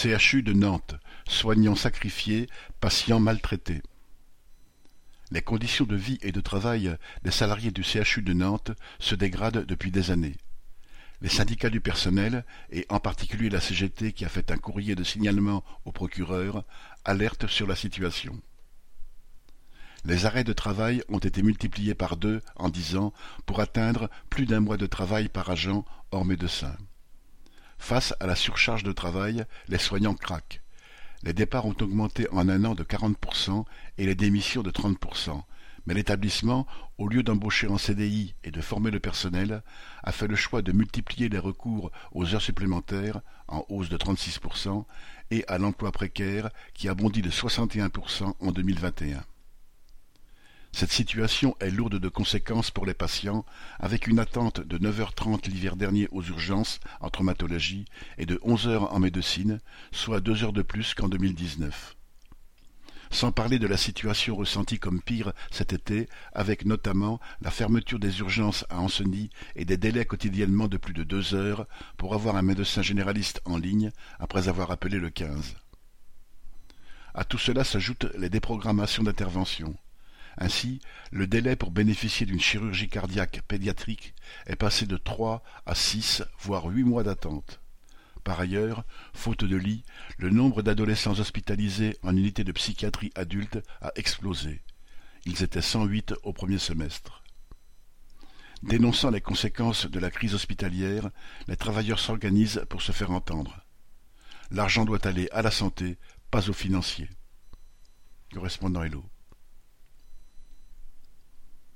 CHU de Nantes, soignants sacrifiés, patients maltraités. Les conditions de vie et de travail des salariés du CHU de Nantes se dégradent depuis des années. Les syndicats du personnel, et en particulier la CGT qui a fait un courrier de signalement au procureur, alertent sur la situation. Les arrêts de travail ont été multipliés par deux en dix ans pour atteindre plus d'un mois de travail par agent hors médecin. Face à la surcharge de travail, les soignants craquent. Les départs ont augmenté en un an de 40% et les démissions de 30%, mais l'établissement, au lieu d'embaucher en CDI et de former le personnel, a fait le choix de multiplier les recours aux heures supplémentaires, en hausse de 36%, et à l'emploi précaire, qui a bondi de 61% en 2021. Cette situation est lourde de conséquences pour les patients, avec une attente de 9h30 l'hiver dernier aux urgences en traumatologie et de 11 heures en médecine, soit deux heures de plus qu'en 2019. Sans parler de la situation ressentie comme pire cet été, avec notamment la fermeture des urgences à Ancenis et des délais quotidiennement de plus de deux heures pour avoir un médecin généraliste en ligne après avoir appelé le 15. À tout cela s'ajoutent les déprogrammations d'intervention. Ainsi, le délai pour bénéficier d'une chirurgie cardiaque pédiatrique est passé de trois à six, voire huit mois d'attente. Par ailleurs, faute de lit, le nombre d'adolescents hospitalisés en unité de psychiatrie adulte a explosé. Ils étaient 108 au premier semestre. Dénonçant les conséquences de la crise hospitalière, les travailleurs s'organisent pour se faire entendre. L'argent doit aller à la santé, pas aux financiers. Correspondant Hello.